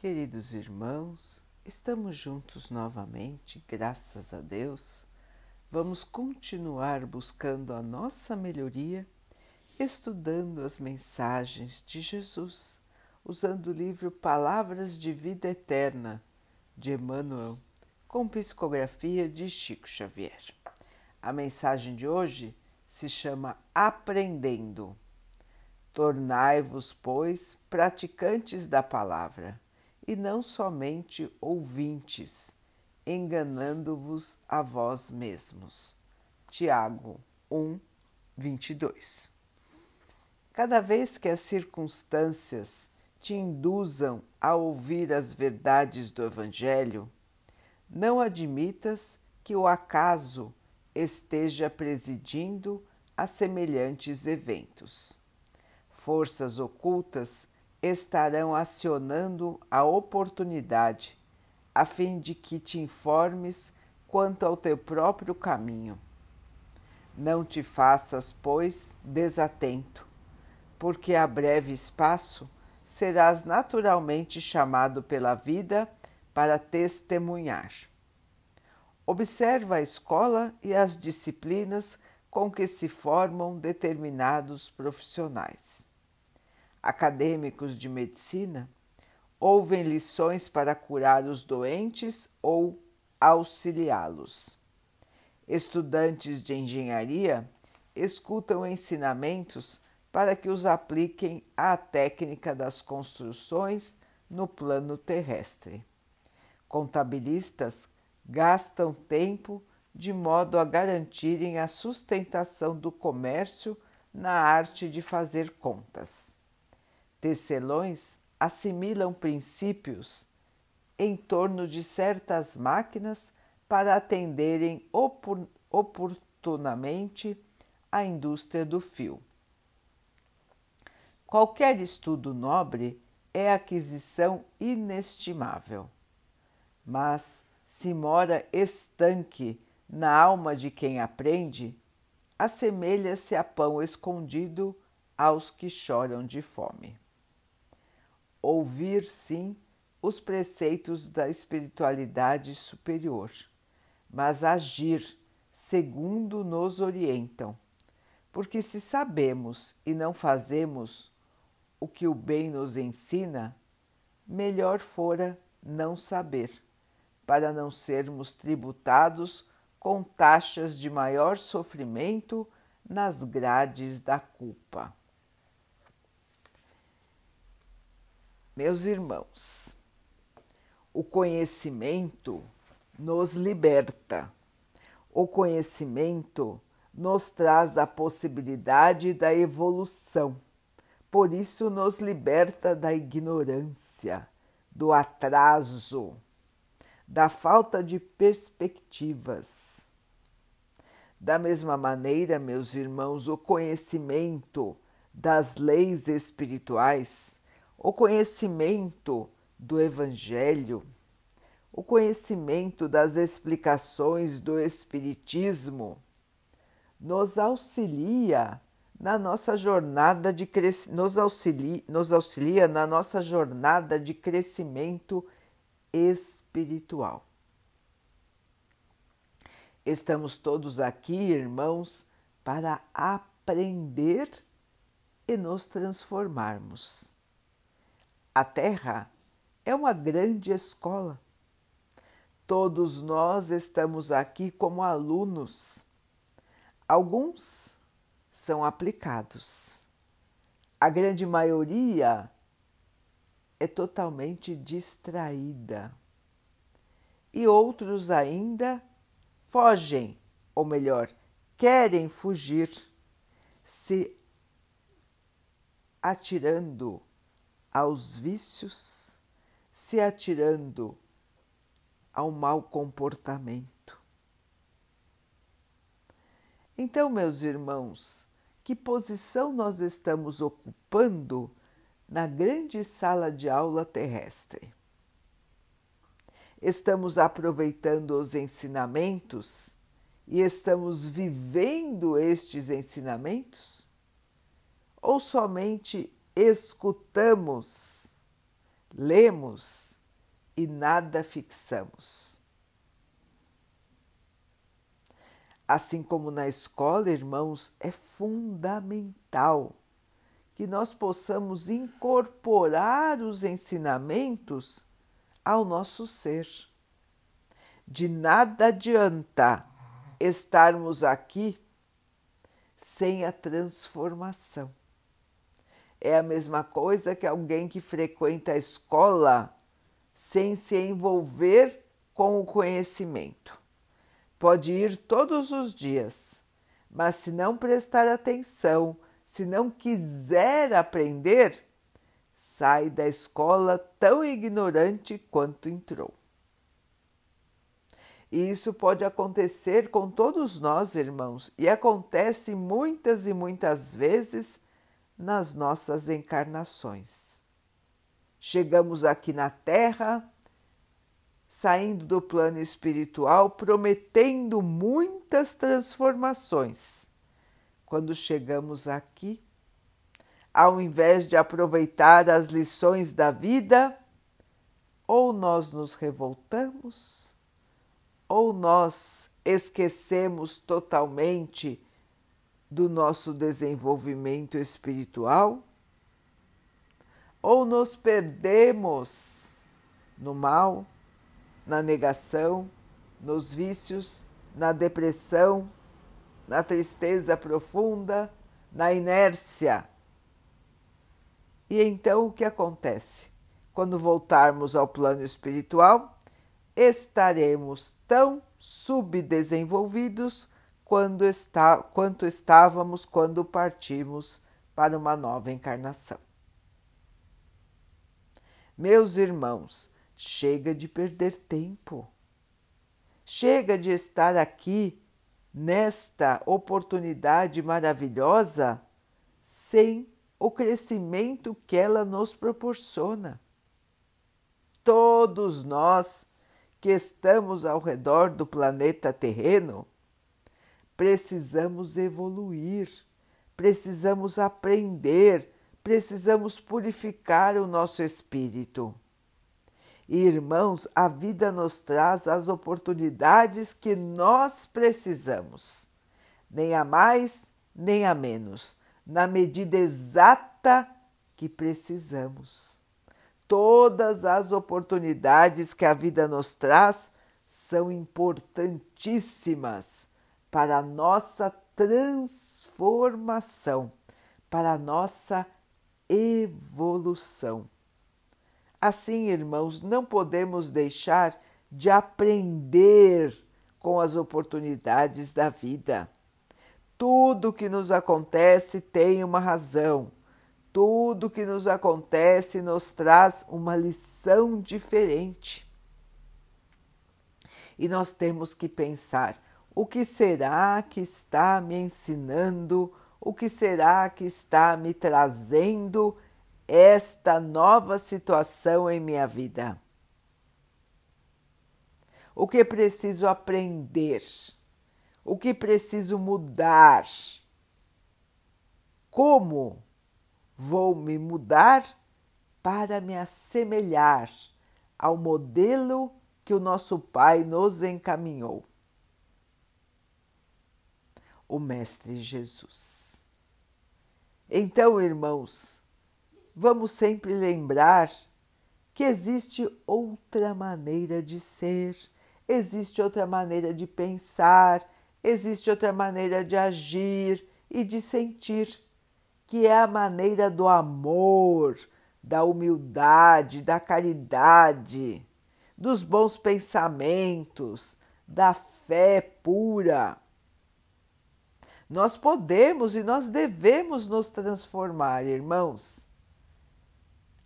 Queridos irmãos, estamos juntos novamente, graças a Deus. Vamos continuar buscando a nossa melhoria, estudando as mensagens de Jesus, usando o livro Palavras de Vida Eterna de Emmanuel, com psicografia de Chico Xavier. A mensagem de hoje se chama Aprendendo. Tornai-vos, pois, praticantes da palavra e não somente ouvintes, enganando-vos a vós mesmos. Tiago 1, 22. Cada vez que as circunstâncias te induzam a ouvir as verdades do Evangelho, não admitas que o acaso esteja presidindo a semelhantes eventos. Forças ocultas estarão acionando a oportunidade a fim de que te informes quanto ao teu próprio caminho. Não te faças, pois, desatento, porque a breve espaço serás naturalmente chamado pela vida para testemunhar. Observa a escola e as disciplinas com que se formam determinados profissionais acadêmicos de medicina ouvem lições para curar os doentes ou auxiliá-los. Estudantes de engenharia escutam ensinamentos para que os apliquem à técnica das construções no plano terrestre. Contabilistas gastam tempo de modo a garantirem a sustentação do comércio na arte de fazer contas. Tecelões assimilam princípios em torno de certas máquinas para atenderem opor oportunamente a indústria do fio. Qualquer estudo nobre é aquisição inestimável, mas se mora estanque na alma de quem aprende, assemelha-se a pão escondido aos que choram de fome ouvir sim os preceitos da espiritualidade superior, mas agir segundo nos orientam. Porque se sabemos e não fazemos o que o bem nos ensina, melhor fora não saber, para não sermos tributados com taxas de maior sofrimento nas grades da culpa. Meus irmãos, o conhecimento nos liberta. O conhecimento nos traz a possibilidade da evolução. Por isso, nos liberta da ignorância, do atraso, da falta de perspectivas. Da mesma maneira, meus irmãos, o conhecimento das leis espirituais o conhecimento do Evangelho, o conhecimento das explicações do Espiritismo nos auxilia na nossa jornada de nos auxilia, nos auxilia na nossa jornada de crescimento espiritual. Estamos todos aqui, irmãos, para aprender e nos transformarmos. A Terra é uma grande escola. Todos nós estamos aqui como alunos. Alguns são aplicados. A grande maioria é totalmente distraída. E outros ainda fogem, ou melhor, querem fugir, se atirando aos vícios, se atirando ao mau comportamento. Então, meus irmãos, que posição nós estamos ocupando na grande sala de aula terrestre? Estamos aproveitando os ensinamentos e estamos vivendo estes ensinamentos? Ou somente escutamos lemos e nada fixamos. Assim como na escola, irmãos, é fundamental que nós possamos incorporar os ensinamentos ao nosso ser. De nada adianta estarmos aqui sem a transformação. É a mesma coisa que alguém que frequenta a escola sem se envolver com o conhecimento. Pode ir todos os dias, mas se não prestar atenção, se não quiser aprender, sai da escola tão ignorante quanto entrou. E isso pode acontecer com todos nós, irmãos, e acontece muitas e muitas vezes nas nossas encarnações. Chegamos aqui na Terra, saindo do plano espiritual, prometendo muitas transformações. Quando chegamos aqui, ao invés de aproveitar as lições da vida, ou nós nos revoltamos, ou nós esquecemos totalmente do nosso desenvolvimento espiritual, ou nos perdemos no mal, na negação, nos vícios, na depressão, na tristeza profunda, na inércia. E então o que acontece? Quando voltarmos ao plano espiritual, estaremos tão subdesenvolvidos quando está, quanto estávamos quando partimos para uma nova encarnação. Meus irmãos, chega de perder tempo. Chega de estar aqui nesta oportunidade maravilhosa sem o crescimento que ela nos proporciona. Todos nós que estamos ao redor do planeta terreno, precisamos evoluir, precisamos aprender, precisamos purificar o nosso espírito. E, irmãos, a vida nos traz as oportunidades que nós precisamos, nem a mais, nem a menos, na medida exata que precisamos. Todas as oportunidades que a vida nos traz são importantíssimas para a nossa transformação, para a nossa evolução. Assim, irmãos, não podemos deixar de aprender com as oportunidades da vida. Tudo que nos acontece tem uma razão tudo que nos acontece nos traz uma lição diferente. E nós temos que pensar: o que será que está me ensinando? O que será que está me trazendo esta nova situação em minha vida? O que preciso aprender? O que preciso mudar? Como Vou me mudar para me assemelhar ao modelo que o nosso Pai nos encaminhou. O Mestre Jesus. Então, irmãos, vamos sempre lembrar que existe outra maneira de ser, existe outra maneira de pensar, existe outra maneira de agir e de sentir que é a maneira do amor, da humildade, da caridade, dos bons pensamentos, da fé pura. Nós podemos e nós devemos nos transformar, irmãos.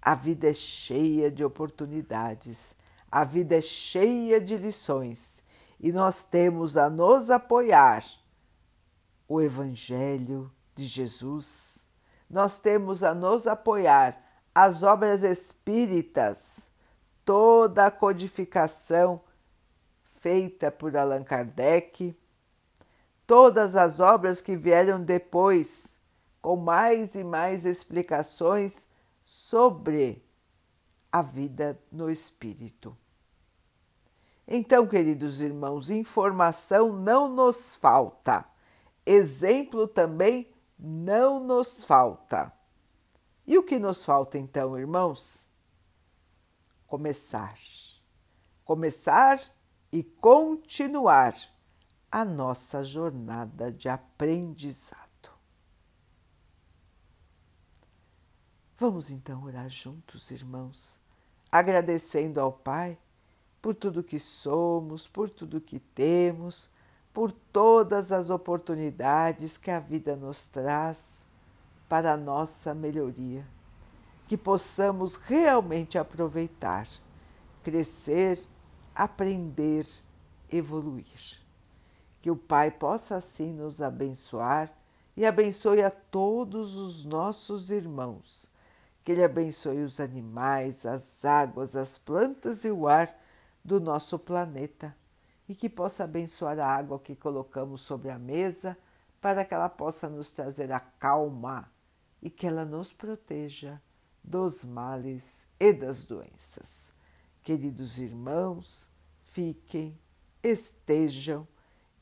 A vida é cheia de oportunidades, a vida é cheia de lições e nós temos a nos apoiar o Evangelho de Jesus nós temos a nos apoiar as obras espíritas, toda a codificação feita por Allan Kardec, todas as obras que vieram depois, com mais e mais explicações sobre a vida no espírito. Então, queridos irmãos, informação não nos falta, exemplo também não nos falta. E o que nos falta então, irmãos? Começar. Começar e continuar a nossa jornada de aprendizado. Vamos então orar juntos, irmãos, agradecendo ao Pai por tudo que somos, por tudo que temos, por todas as oportunidades que a vida nos traz para a nossa melhoria. Que possamos realmente aproveitar, crescer, aprender, evoluir. Que o Pai possa assim nos abençoar e abençoe a todos os nossos irmãos. Que Ele abençoe os animais, as águas, as plantas e o ar do nosso planeta e que possa abençoar a água que colocamos sobre a mesa para que ela possa nos trazer a calma e que ela nos proteja dos males e das doenças. Queridos irmãos, fiquem, estejam